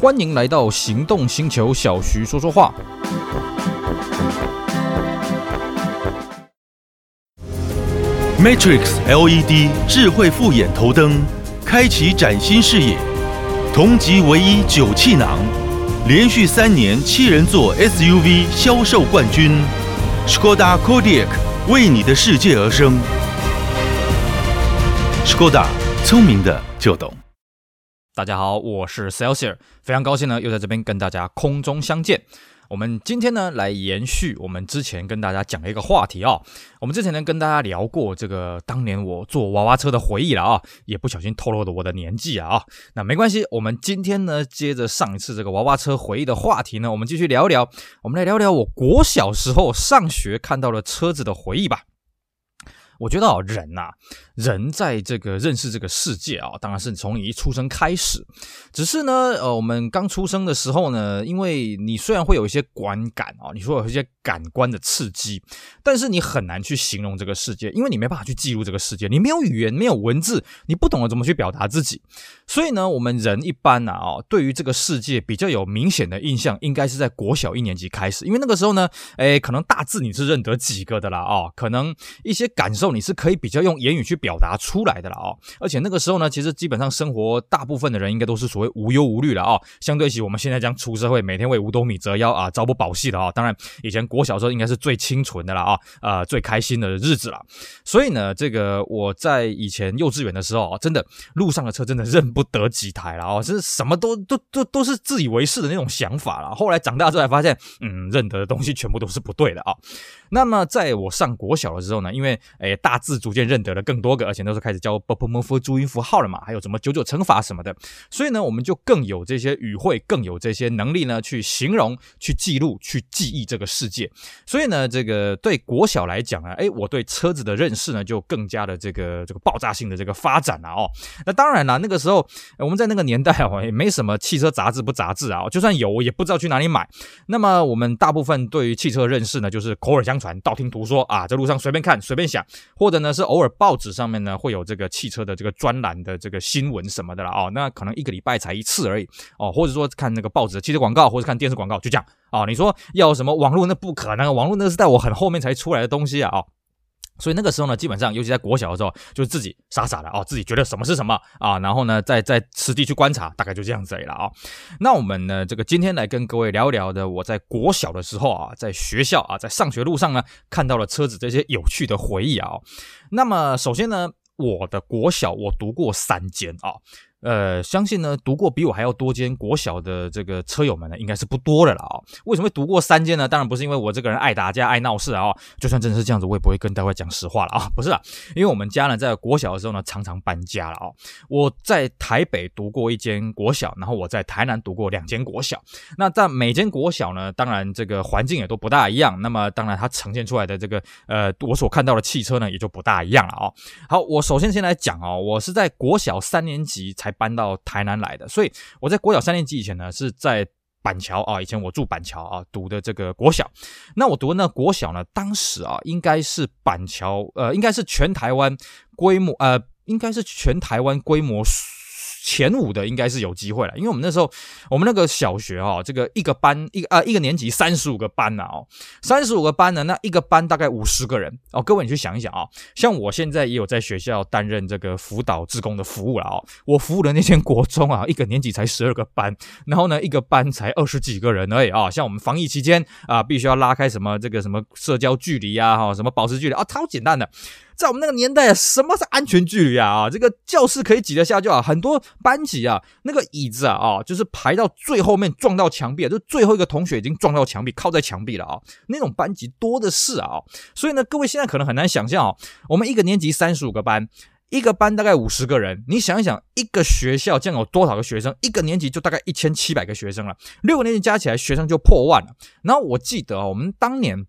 欢迎来到行动星球，小徐说说话。Matrix LED 智慧复眼头灯，开启崭新视野。同级唯一九气囊，连续三年七人座 SUV 销售冠军。Škoda Kodiaq 为你的世界而生。Škoda 聪明的就懂。大家好，我是 Celsior，非常高兴呢，又在这边跟大家空中相见。我们今天呢，来延续我们之前跟大家讲的一个话题啊、哦。我们之前呢，跟大家聊过这个当年我坐娃娃车的回忆了啊，也不小心透露了我的年纪啊。那没关系，我们今天呢，接着上一次这个娃娃车回忆的话题呢，我们继续聊一聊。我们来聊聊我国小时候上学看到了车子的回忆吧。我觉得啊，人呐、人在这个认识这个世界啊，当然是从你一出生开始。只是呢，呃，我们刚出生的时候呢，因为你虽然会有一些观感啊，你说有一些感官的刺激，但是你很难去形容这个世界，因为你没办法去记录这个世界，你没有语言，没有文字，你不懂得怎么去表达自己。所以呢，我们人一般呢，啊，对于这个世界比较有明显的印象，应该是在国小一年级开始，因为那个时候呢，诶，可能大字你是认得几个的啦，啊，可能一些感受你是可以比较用言语去表。达出来的了啊，而且那个时候呢，其实基本上生活大部分的人应该都是所谓无忧无虑了啊。相对起我们现在将出社会，每天为五斗米折腰啊，朝不保夕的啊。当然，以前国小时候应该是最清纯的了啊，呃，最开心的日子了。所以呢，这个我在以前幼稚园的时候啊，真的路上的车真的认不得几台了啊，是什么都都都都是自以为是的那种想法了。后来长大之后才发现，嗯，认得的东西全部都是不对的啊。那么在我上国小的时候呢，因为诶大致逐渐认得了更多个，而且都是开始教波波摩夫注音符号了嘛，还有什么九九乘法什么的，所以呢，我们就更有这些语汇，更有这些能力呢，去形容、去记录、去记忆这个世界。所以呢，这个对国小来讲啊，诶，我对车子的认识呢，就更加的这个这个爆炸性的这个发展了哦。那当然了，那个时候我们在那个年代哦，也没什么汽车杂志不杂志啊，就算有，我也不知道去哪里买。那么我们大部分对于汽车认识呢，就是口耳相。传、道听途说啊，在路上随便看、随便想，或者呢是偶尔报纸上面呢会有这个汽车的这个专栏的这个新闻什么的了哦，那可能一个礼拜才一次而已哦，或者说看那个报纸汽车广告，或者看电视广告，就这样哦。你说要什么网络，那不可能，网络那是在我很后面才出来的东西啊哦。所以那个时候呢，基本上，尤其在国小的时候，就是自己傻傻的哦，自己觉得什么是什么啊，然后呢，再再实地去观察，大概就这样子了啊。那我们呢，这个今天来跟各位聊一聊的，我在国小的时候啊，在学校啊，在上学路上呢，看到了车子这些有趣的回忆啊。那么首先呢，我的国小我读过三间啊。呃，相信呢，读过比我还要多间国小的这个车友们呢，应该是不多的了啊。为什么会读过三间呢？当然不是因为我这个人爱打架、爱闹事啊。就算真的是这样子，我也不会跟大家讲实话了啊。不是啊，因为我们家呢，在国小的时候呢，常常搬家了啊。我在台北读过一间国小，然后我在台南读过两间国小。那在每间国小呢，当然这个环境也都不大一样。那么当然它呈现出来的这个呃，我所看到的汽车呢，也就不大一样了啊。好，我首先先来讲啊，我是在国小三年级才。才搬到台南来的，所以我在国小三年级以前呢，是在板桥啊，以前我住板桥啊，读的这个国小。那我读的那国小呢，当时啊，应该是板桥，呃，应该是全台湾规模，呃，应该是全台湾规模。前五的应该是有机会了，因为我们那时候，我们那个小学哦，这个一个班一个啊一个年级三十五个班呐哦，三十五个班呢，那一个班大概五十个人哦。各位你去想一想啊，像我现在也有在学校担任这个辅导职工的服务了哦。我服务的那间国中啊，一个年级才十二个班，然后呢一个班才二十几个人而已啊。像我们防疫期间啊，必须要拉开什么这个什么社交距离啊，哈，什么保持距离啊，超简单的。在我们那个年代，什么是安全距离啊？啊，这个教室可以挤得下就好，很多班级啊，那个椅子啊，啊，就是排到最后面撞到墙壁，就最后一个同学已经撞到墙壁，靠在墙壁了啊。那种班级多的是啊，所以呢，各位现在可能很难想象啊，我们一个年级三十五个班，一个班大概五十个人，你想一想，一个学校这样有多少个学生？一个年级就大概一千七百个学生了，六个年级加起来学生就破万了。然后我记得啊，我们当年。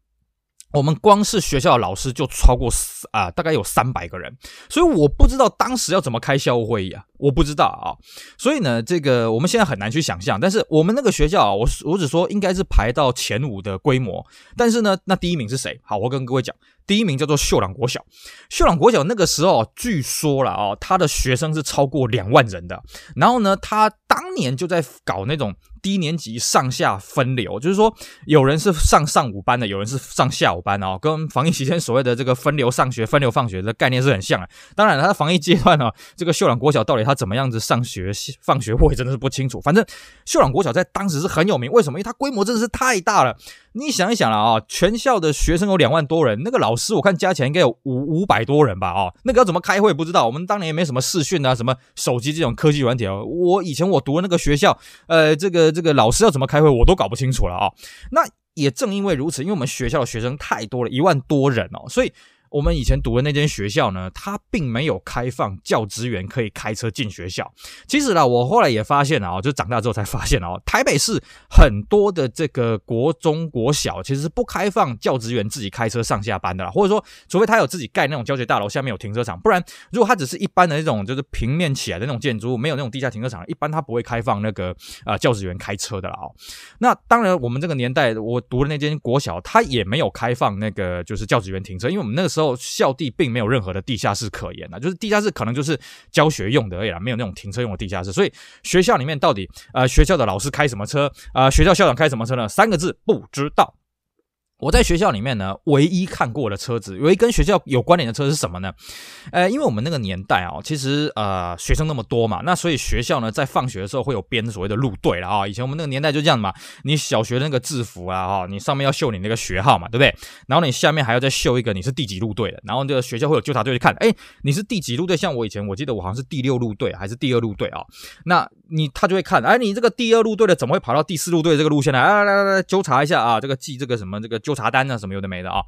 我们光是学校的老师就超过啊、大概有三百个人，所以我不知道当时要怎么开校务会议啊，我不知道啊，所以呢，这个我们现在很难去想象。但是我们那个学校啊，我我只说应该是排到前五的规模，但是呢，那第一名是谁？好，我跟各位讲。第一名叫做秀朗国小，秀朗国小那个时候据说了啊，他的学生是超过两万人的。然后呢，他当年就在搞那种低年级上下分流，就是说有人是上上午班的，有人是上下午班哦，跟防疫期间所谓的这个分流上学、分流放学的概念是很像的。当然了，他防疫阶段呢，这个秀朗国小到底他怎么样子上学放学，我也真的是不清楚。反正秀朗国小在当时是很有名，为什么？因为它规模真的是太大了。你想一想了啊，全校的学生有两万多人，那个老师我看加起来应该有五五百多人吧？啊，那个要怎么开会不知道。我们当年也没什么视讯啊，什么手机这种科技软体哦。我以前我读的那个学校，呃，这个这个老师要怎么开会，我都搞不清楚了啊。那也正因为如此，因为我们学校的学生太多了，一万多人哦，所以。我们以前读的那间学校呢，它并没有开放教职员可以开车进学校。其实啦，我后来也发现了啊，就长大之后才发现哦，台北市很多的这个国中、国小其实是不开放教职员自己开车上下班的啦，或者说，除非他有自己盖那种教学大楼，下面有停车场，不然如果他只是一般的那种就是平面起来的那种建筑物，没有那种地下停车场，一般他不会开放那个啊、教职员开车的啦。哦，那当然，我们这个年代我读的那间国小，它也没有开放那个就是教职员停车，因为我们那个时候。之后校地并没有任何的地下室可言啊，就是地下室可能就是教学用的而已啦，没有那种停车用的地下室。所以学校里面到底呃学校的老师开什么车啊、呃，学校校长开什么车呢？三个字不知道。我在学校里面呢，唯一看过的车子，唯一跟学校有关联的车是什么呢？呃，因为我们那个年代啊，其实呃学生那么多嘛，那所以学校呢在放学的时候会有编所谓的路队了啊。以前我们那个年代就这样嘛，你小学的那个制服啊，哈，你上面要绣你那个学号嘛，对不对？然后你下面还要再绣一个你是第几路队的，然后这个学校会有纠察队去看，哎，你是第几路队？像我以前我记得我好像是第六路队还是第二路队啊？那你他就会看，哎，你这个第二路队的怎么会跑到第四路队这个路线来？啊，来来来，纠察一下啊，这个记这个什么这个。纠察单啊，什么有的没的啊，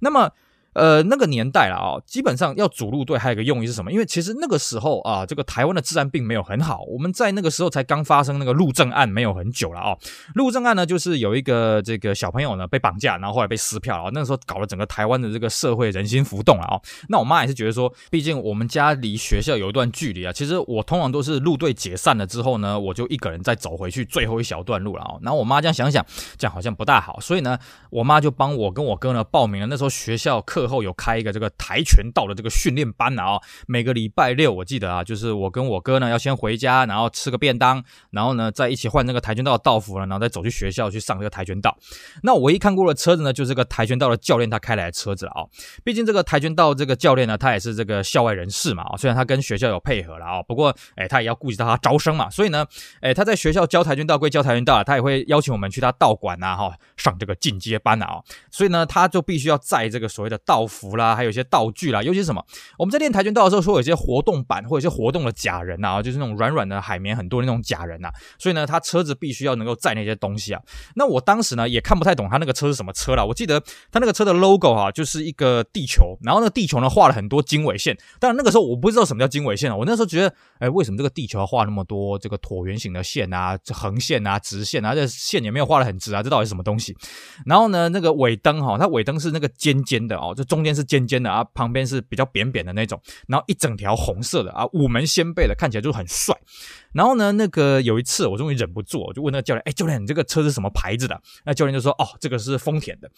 那么。呃，那个年代了啊，基本上要组路队，还有一个用意是什么？因为其实那个时候啊，这个台湾的治安并没有很好。我们在那个时候才刚发生那个路政案，没有很久了啊。路政案呢，就是有一个这个小朋友呢被绑架，然后后来被撕票啊。那个时候搞了整个台湾的这个社会人心浮动了啊。那我妈也是觉得说，毕竟我们家离学校有一段距离啊。其实我通常都是路队解散了之后呢，我就一个人再走回去最后一小段路了啊。然后我妈这样想想，这样好像不大好，所以呢，我妈就帮我跟我哥呢报名了。那时候学校课后有开一个这个。跆拳道的这个训练班啊，每个礼拜六我记得啊，就是我跟我哥呢要先回家，然后吃个便当，然后呢再一起换那个跆拳道的道服了，然后再走去学校去上这个跆拳道。那我唯一看过的车子呢，就是这个跆拳道的教练他开来的车子了啊。毕竟这个跆拳道这个教练呢，他也是这个校外人士嘛啊，虽然他跟学校有配合了啊，不过哎，他也要顾及到他招生嘛，所以呢，哎，他在学校教跆拳道归教跆拳道，他也会邀请我们去他道馆呐哈上这个进阶班啊，所以呢，他就必须要在这个所谓的道道服啦，还有一些道具啦，尤其是什么？我们在练跆拳道的时候，说有些活动板或者一些活动的假人呐，就是那种软软的海绵很多那种假人呐。所以呢，他车子必须要能够载那些东西啊。那我当时呢也看不太懂他那个车是什么车啦。我记得他那个车的 logo 哈，就是一个地球，然后那个地球呢画了很多经纬线。当然那个时候我不知道什么叫经纬线啊。我那时候觉得，哎，为什么这个地球要画那么多这个椭圆形的线啊，横线啊，直线啊，这线也没有画得很直啊，这到底是什么东西？然后呢，那个尾灯哈，它尾灯是那个尖尖的哦，中间是尖尖的啊，旁边是。比较扁扁的那种，然后一整条红色的啊，五门掀背的，看起来就很帅。然后呢，那个有一次我终于忍不住，我就问那个教练：“哎，教练，你这个车是什么牌子的？”那教练就说：“哦，这个是丰田的。”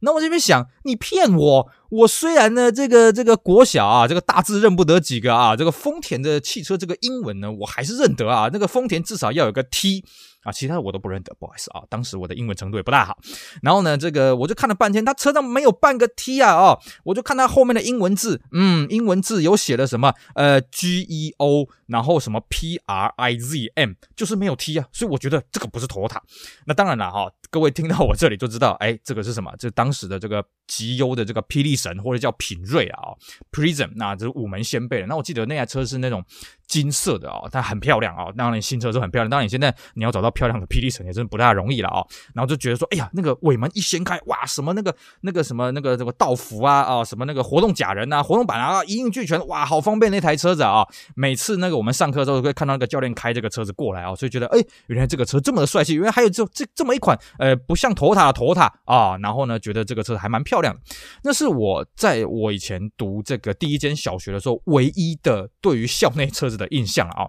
那我这边想，你骗我！我虽然呢，这个这个国小啊，这个大字认不得几个啊，这个丰田的汽车这个英文呢，我还是认得啊。那个丰田至少要有个 T 啊，其他的我都不认得，不好意思啊，当时我的英文程度也不大好。然后呢，这个我就看了半天，他车上没有半个 T 啊，哦，我就看他后面的英文字，嗯，英文字有写了什么？呃，G E O，然后什么 P R I Z M，就是没有 T 啊，所以我觉得这个不是 Toyota。那当然了哈。各位听到我这里就知道，哎，这个是什么？这当时的这个极优的这个霹雳神或者叫品锐啊，Prism，那这是五门掀背的。那我记得那台车是那种金色的啊，它很漂亮啊。当然新车是很漂亮，当然你现在你要找到漂亮的霹雳神也真的不大容易了啊。然后就觉得说，哎呀，那个尾门一掀开，哇，什么那个那个什么那个什么道服啊啊，什么那个活动假人啊，活动板啊，一应俱全，哇，好方便那台车子啊。每次那个我们上课的时候会看到那个教练开这个车子过来啊，所以觉得，哎，原来这个车这么的帅气，原来还有这这这么一款。呃，不像 Toyota 的 Toyota 啊，然后呢，觉得这个车子还蛮漂亮的。那是我在我以前读这个第一间小学的时候，唯一的对于校内车子的印象啊。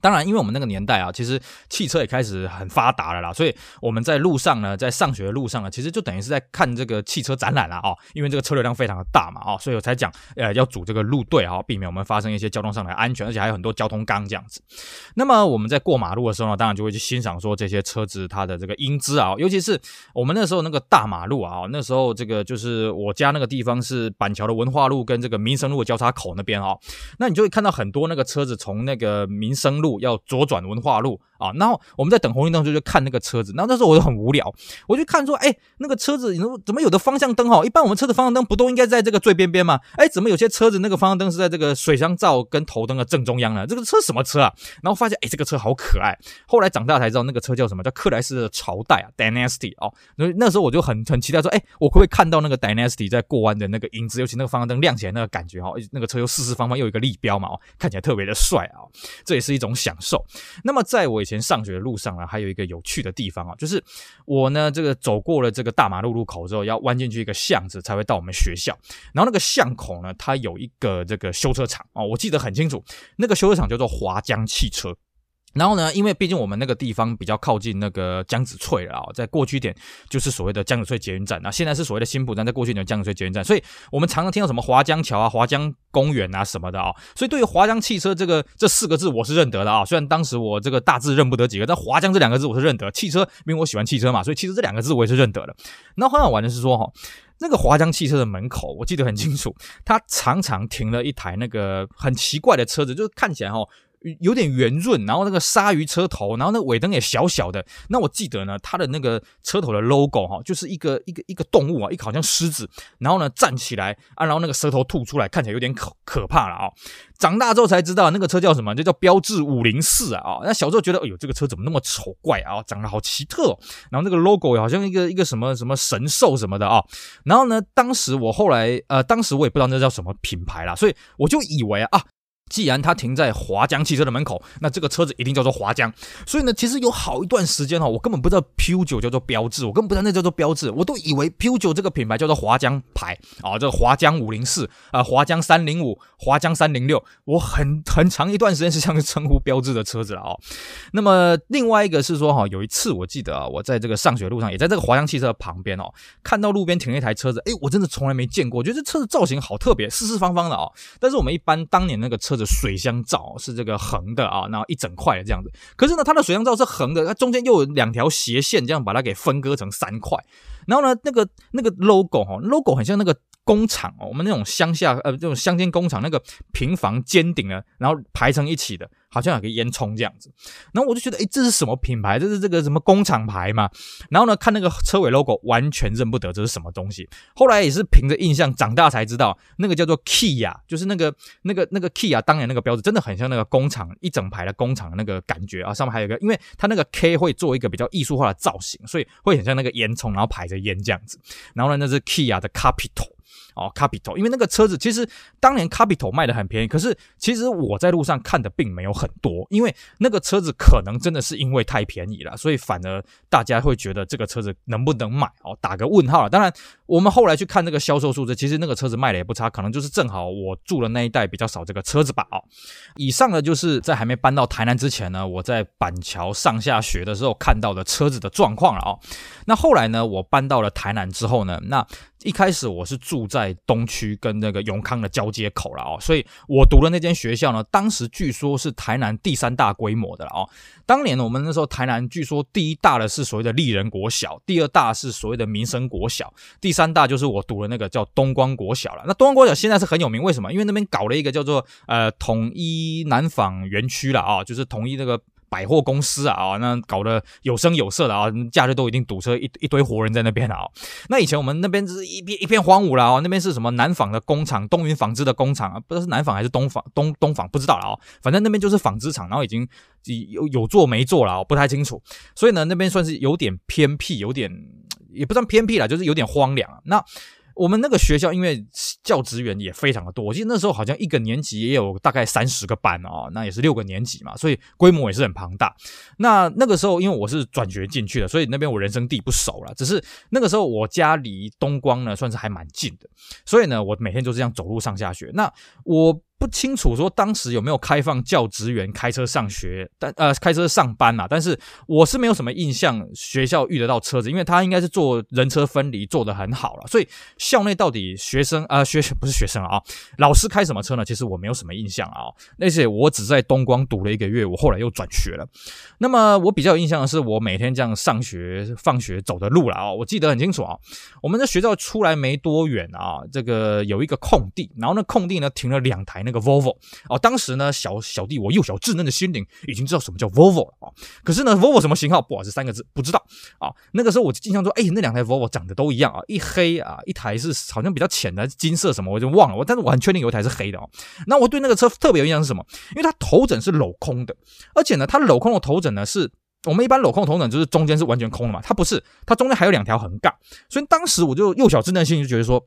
当然，因为我们那个年代啊，其实汽车也开始很发达了啦，所以我们在路上呢，在上学的路上呢，其实就等于是在看这个汽车展览了啊。因为这个车流量非常的大嘛啊，所以我才讲呃要组这个路队啊，避免我们发生一些交通上的安全，而且还有很多交通岗这样子。那么我们在过马路的时候呢，当然就会去欣赏说这些车子它的这个英姿啊，尤其是我们那时候那个大马路啊，那时候这个就是我家那个地方是板桥的文化路跟这个民生路的交叉口那边啊，那你就会看到很多那个车子从那个民生路。路要左转文化路啊，然后我们在等红绿灯就去看那个车子，然后那时候我就很无聊，我就看说，哎，那个车子，你说怎么有的方向灯哈？一般我们车的方向灯不都应该在这个最边边吗？哎，怎么有些车子那个方向灯是在这个水箱罩跟头灯的正中央呢？这个车什么车啊？然后发现，哎，这个车好可爱。后来长大才知道，那个车叫什么？叫克莱斯的朝代啊，Dynasty 哦。那那时候我就很很期待说，哎，我可不可以看到那个 Dynasty 在过弯的那个影子？尤其那个方向灯亮起来那个感觉哈，那个车又四四方方又有一个立标嘛，哦，看起来特别的帅啊。这也是一种享受。那么，在我前上学的路上呢，还有一个有趣的地方啊，就是我呢，这个走过了这个大马路路口之后，要弯进去一个巷子才会到我们学校。然后那个巷口呢，它有一个这个修车厂啊，我记得很清楚，那个修车厂叫做华江汽车。然后呢，因为毕竟我们那个地方比较靠近那个江子翠了啊，在过去点就是所谓的江子翠捷运站，那现在是所谓的新埔站，在过去点江子翠捷运站，所以我们常常听到什么华江桥啊、华江公园啊什么的啊，所以对于华江汽车这个这四个字我是认得的啊，虽然当时我这个大字认不得几个，但华江这两个字我是认得，汽车因为我喜欢汽车嘛，所以其实这两个字我也是认得的。那很好玩的是说哈，那个华江汽车的门口我记得很清楚，它常常停了一台那个很奇怪的车子，就是看起来哈。有点圆润，然后那个鲨鱼车头，然后那尾灯也小小的。那我记得呢，它的那个车头的 logo 哈，就是一个一个一个动物啊，一个好像狮子，然后呢站起来啊，然后那个舌头吐出来，看起来有点可可怕了啊。长大之后才知道那个车叫什么，就叫标致五零四啊。那小时候觉得，哎呦，这个车怎么那么丑怪啊，长得好奇特。然后那个 logo 好像一个一个什么什么神兽什么的啊。然后呢，当时我后来呃，当时我也不知道那叫什么品牌啦，所以我就以为啊。既然它停在华江汽车的门口，那这个车子一定叫做华江。所以呢，其实有好一段时间哈，我根本不知道 Peugeot 叫做标致，我根本不知道那叫做标致，我都以为 Peugeot 这个品牌叫做华江牌啊，这个华江五零四啊，华江三零五，华江三零六，我很很长一段时间是这样称呼标致的车子了哦。那么另外一个是说哈，有一次我记得啊，我在这个上学路上，也在这个华江汽车旁边哦，看到路边停了一台车子，诶，我真的从来没见过，我觉得这车子造型好特别，四四方方的哦。但是我们一般当年那个车。水箱罩是这个横的啊，然后一整块的这样子。可是呢，它的水箱罩是横的，它中间又有两条斜线，这样把它给分割成三块。然后呢，那个那个 logo 哈，logo 很像那个工厂哦，我们那种乡下呃这种乡间工厂那个平房尖顶呢，然后排成一起的。好像有个烟囱这样子，然后我就觉得，诶，这是什么品牌？这是这个什么工厂牌嘛？然后呢，看那个车尾 logo，完全认不得这是什么东西。后来也是凭着印象，长大才知道，那个叫做 Kia，就是那个那个那个 Kia 当年那个标志，真的很像那个工厂一整排的工厂的那个感觉啊。上面还有一个，因为它那个 K 会做一个比较艺术化的造型，所以会很像那个烟囱，然后排着烟这样子。然后呢，那是 Kia 的 Capitol。哦，Capitol，因为那个车子其实当年 Capitol 卖的很便宜，可是其实我在路上看的并没有很多，因为那个车子可能真的是因为太便宜了，所以反而大家会觉得这个车子能不能买哦，打个问号了。当然，我们后来去看那个销售数字，其实那个车子卖的也不差，可能就是正好我住的那一带比较少这个车子吧。哦，以上呢就是在还没搬到台南之前呢，我在板桥上下学的时候看到的车子的状况了哦。那后来呢，我搬到了台南之后呢，那。一开始我是住在在东区跟那个永康的交接口了哦，所以我读的那间学校呢，当时据说是台南第三大规模的了哦。当年呢，我们那时候台南据说第一大的是所谓的立人国小，第二大是所谓的民生国小，第三大就是我读的那个叫东光国小了。那东光国小现在是很有名，为什么？因为那边搞了一个叫做呃统一南纺园区了啊，就是统一那个。百货公司啊，那搞得有声有色的啊，假日都已经堵车一一堆活人在那边啊。那以前我们那边是一片一片荒芜了啊，那边是什么南纺的工厂，东云纺织的工厂啊，不知道是南纺还是东纺东东纺，不知道了啊。反正那边就是纺织厂，然后已经有有做没做了啊，不太清楚。所以呢，那边算是有点偏僻，有点也不算偏僻了，就是有点荒凉啊。那。我们那个学校因为教职员也非常的多，我记得那时候好像一个年级也有大概三十个班哦，那也是六个年级嘛，所以规模也是很庞大。那那个时候因为我是转学进去的，所以那边我人生地不熟了。只是那个时候我家离东光呢算是还蛮近的，所以呢我每天就这样走路上下学。那我不清楚说当时有没有开放教职员开车上学，但呃开车上班嘛，但是我是没有什么印象学校遇得到车子，因为他应该是做人车分离做得很好了，所以校内到底学生啊、呃、学 不是学生啊，老师开什么车呢？其实我没有什么印象啊，那些我只在东光读了一个月，我后来又转学了。那么我比较有印象的是我每天这样上学放学走的路了啊，我记得很清楚啊。我们的学校出来没多远啊，这个有一个空地，然后那空地呢停了两台。那个 Volvo 哦，当时呢，小小弟我幼小稚嫩的心灵已经知道什么叫 Volvo 了啊。可是呢，Volvo 什么型号？不好意思，三个字不知道啊。那个时候我就印象说，哎，那两台 Volvo 长得都一样啊，一黑啊，一台是好像比较浅的金色什么，我就忘了。我但是我很确定有一台是黑的哦。那我对那个车特别有印象是什么？因为它头枕是镂空的，而且呢，它镂空的头枕呢，是我们一般镂空的头枕就是中间是完全空的嘛，它不是，它中间还有两条横杠。所以当时我就幼小稚嫩的心就觉得说。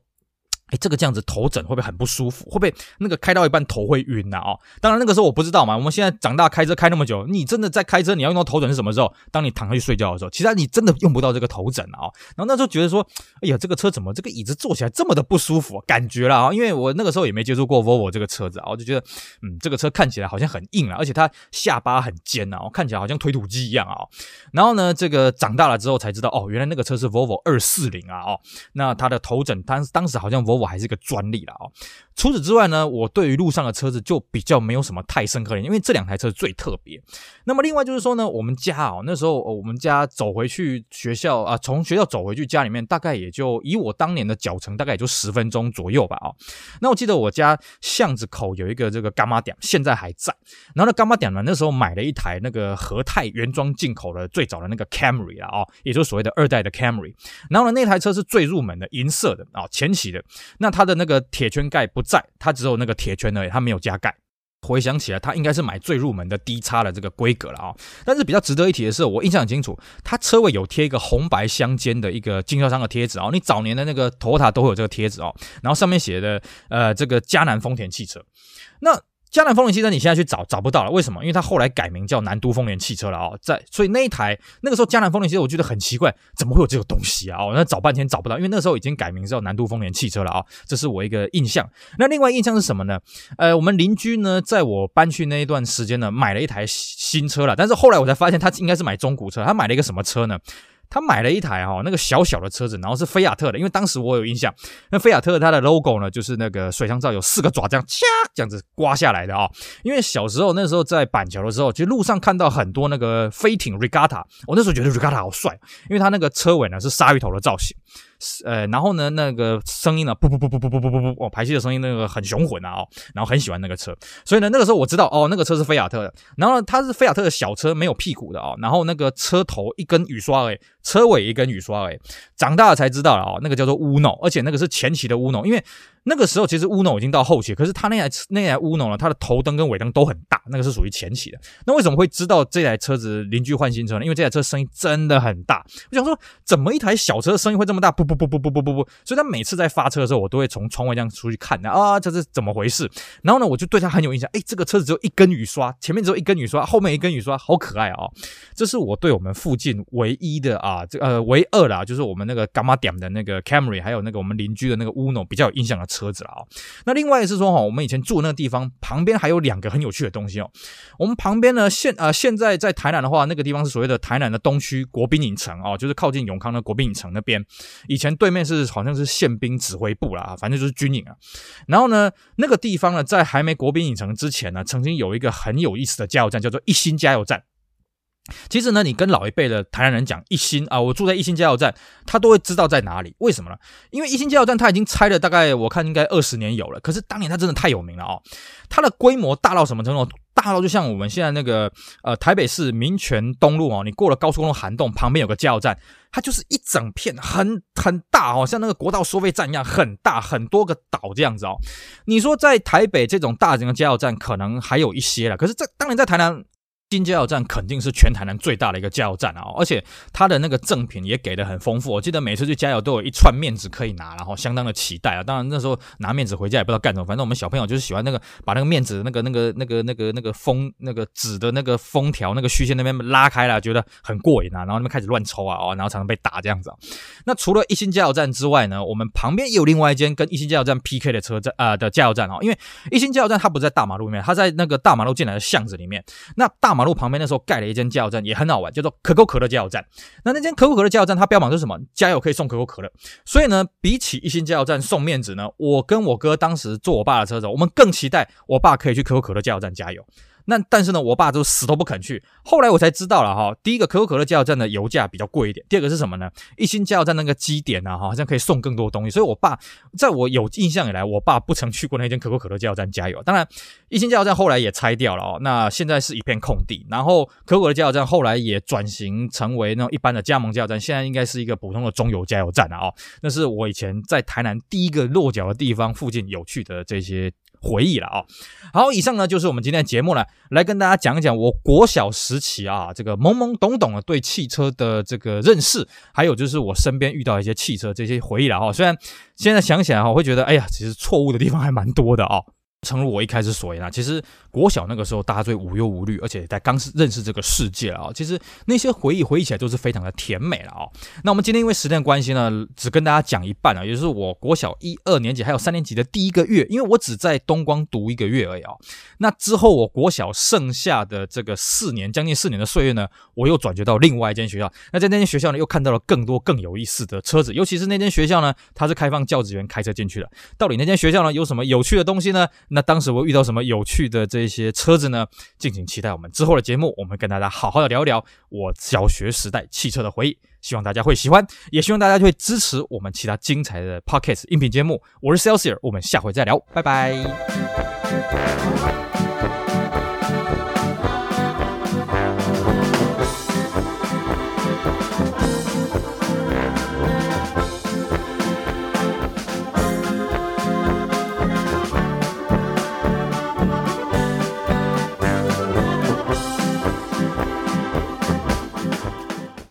哎，这个这样子头枕会不会很不舒服？会不会那个开到一半头会晕呐？哦，当然那个时候我不知道嘛。我们现在长大开车开那么久，你真的在开车，你要用到头枕是什么时候？当你躺下去睡觉的时候，其实你真的用不到这个头枕啊。然后那时候觉得说，哎呀，这个车怎么这个椅子坐起来这么的不舒服？感觉了啊，因为我那个时候也没接触过 Volvo 这个车子啊，我就觉得，嗯，这个车看起来好像很硬啊，而且它下巴很尖呐，看起来好像推土机一样啊。然后呢，这个长大了之后才知道，哦，原来那个车是 Volvo 二四零啊，哦，那它的头枕，当当时好像 Volvo 我还是一个专利。了除此之外呢，我对于路上的车子就比较没有什么太深刻的，因为这两台车最特别。那么另外就是说呢，我们家哦，那时候我们家走回去学校啊，从学校走回去家里面，大概也就以我当年的脚程，大概也就十分钟左右吧啊。那我记得我家巷子口有一个这个柑仔店，现在还在。然后那柑仔店呢，那时候买了一台那个和泰原装进口的最早的那个 Camry 啊，也就是所谓的二代的 Camry。然后呢，那台车是最入门的银色的啊，前期的。那它的那个。铁圈盖不在，它只有那个铁圈而已，它没有加盖。回想起来，它应该是买最入门的低差的这个规格了啊。但是比较值得一提的是，我印象很清楚，它车尾有贴一个红白相间的一个经销商的贴纸哦。你早年的那个头塔都会有这个贴纸哦，然后上面写的呃这个迦南丰田汽车。那江南丰田汽车，你现在去找找不到了，为什么？因为它后来改名叫南都丰田汽车了啊，在所以那一台那个时候江南丰田汽车，我觉得很奇怪，怎么会有这个东西啊？哦，那找半天找不到，因为那时候已经改名叫南都丰田汽车了啊，这是我一个印象。那另外印象是什么呢？呃，我们邻居呢，在我搬去那一段时间呢，买了一台新车了，但是后来我才发现他应该是买中古车，他买了一个什么车呢？他买了一台哈，那个小小的车子，然后是菲亚特的，因为当时我有印象，那菲亚特它的 logo 呢，就是那个水箱罩有四个爪这样掐这样子刮下来的啊。因为小时候那时候在板桥的时候，其实路上看到很多那个飞艇 regatta，我那时候觉得 regatta 好帅，因为它那个车尾呢是鲨鱼头的造型。呃，然后呢，那个声音呢，噗噗噗噗噗噗噗噗噗，哦，排气的声音那个很雄浑啊，哦，然后很喜欢那个车，所以呢，那个时候我知道，哦，那个车是菲亚特的，然后，它是菲亚特的小车，没有屁股的哦，然后那个车头一根雨刷哎，车尾一根雨刷哎，长大了才知道了哦，那个叫做乌诺而且那个是前期的乌诺因为。那个时候其实 Uno 已经到后期，可是他那台那台 Uno 呢，它的头灯跟尾灯都很大，那个是属于前期的。那为什么会知道这台车子邻居换新车呢？因为这台车声音真的很大。我想说，怎么一台小车声音会这么大？不不不不不不不不！所以他每次在发车的时候，我都会从窗外这样出去看的啊，这是怎么回事？然后呢，我就对他很有印象。哎，这个车子只有一根雨刷，前面只有一根雨刷，后面一根雨刷，好可爱啊！这是我对我们附近唯一的啊，这呃唯二啦，就是我们那个 Gamma 店的那个 Camry，还有那个我们邻居的那个 Uno 比较有印象的车子了啊。那另外是说哈，我们以前住那个地方旁边还有两个很有趣的东西哦。我们旁边呢，现啊、呃、现在在台南的话，那个地方是所谓的台南的东区国宾影城哦，就是靠近永康的国宾影城那边。以前对面是好像是宪兵指挥部啦，反正就是军营啊。然后呢，那个地方呢，在还没国宾影城之前呢，曾经有一个很有意思的加油站，叫做一心加油站。其实呢，你跟老一辈的台南人讲一心啊，我住在一心加油站，他都会知道在哪里。为什么呢？因为一心加油站它已经拆了大概我看应该二十年有了，可是当年它真的太有名了哦。它的规模大到什么程度？大到就像我们现在那个呃台北市民权东路哦，你过了高速公路涵洞旁边有个加油站，它就是一整片很很大哦，像那个国道收费站一样很大，很多个岛这样子哦。你说在台北这种大型的加油站可能还有一些了，可是，在当年在台南。新加油站肯定是全台南最大的一个加油站啊，而且它的那个赠品也给的很丰富。我记得每次去加油都有一串面子可以拿，然后相当的期待啊。当然那时候拿面子回家也不知道干什么，反正我们小朋友就是喜欢那个把那个面子那个那个那个那个那个封那个纸的那个封条那个虚线那边拉开了，觉得很过瘾啊。然后那边开始乱抽啊，哦，然后常常被打这样子啊。那除了一心加油站之外呢，我们旁边也有另外一间跟一心加油站 PK 的车站啊、呃、的加油站啊，因为一心加油站它不在大马路面，它在那个大马路进来的巷子里面。那大马马路旁边那时候盖。了一间加油站也很好玩，叫做可口可乐加油站。那那间可口可乐加油站，它标榜是什么？加油可以送可口可乐。所以呢，比起一心加油站送面子呢，我跟我哥当时坐我爸的车子，我们更期待我爸可以去可口可乐加油站加油。那但是呢，我爸就死都不肯去。后来我才知道了哈，第一个可口可乐加油站的油价比较贵一点，第二个是什么呢？一心加油站那个基点呢，哈，好像可以送更多东西。所以我爸在我有印象以来，我爸不曾去过那间可口可乐加油站加油。当然，一心加油站后来也拆掉了哦，那现在是一片空地。然后可口可乐加油站后来也转型成为那种一般的加盟加油站，现在应该是一个普通的中油加油站了哦。那是我以前在台南第一个落脚的地方附近有趣的这些。回忆了啊，好，以上呢就是我们今天的节目了，来跟大家讲一讲我国小时期啊，这个懵懵懂懂的对汽车的这个认识，还有就是我身边遇到一些汽车这些回忆了啊。虽然现在想起来哈，我会觉得哎呀，其实错误的地方还蛮多的啊。诚如我一开始所言啊，其实国小那个时候大家最无忧无虑，而且在刚认识这个世界啊，其实那些回忆回忆起来都是非常的甜美了啊。那我们今天因为时间关系呢，只跟大家讲一半啊，也就是我国小一二年级还有三年级的第一个月，因为我只在东光读一个月而已啊。那之后我国小剩下的这个四年，将近四年的岁月呢，我又转学到另外一间学校。那在那间学校呢，又看到了更多更有意思的车子，尤其是那间学校呢，它是开放教职员开车进去的。到底那间学校呢有什么有趣的东西呢？那当时我遇到什么有趣的这些车子呢？敬请期待我们之后的节目，我们跟大家好好的聊聊我小学时代汽车的回忆。希望大家会喜欢，也希望大家会支持我们其他精彩的 p o c k e t 音频节目。我是 Celsius，我们下回再聊，拜拜。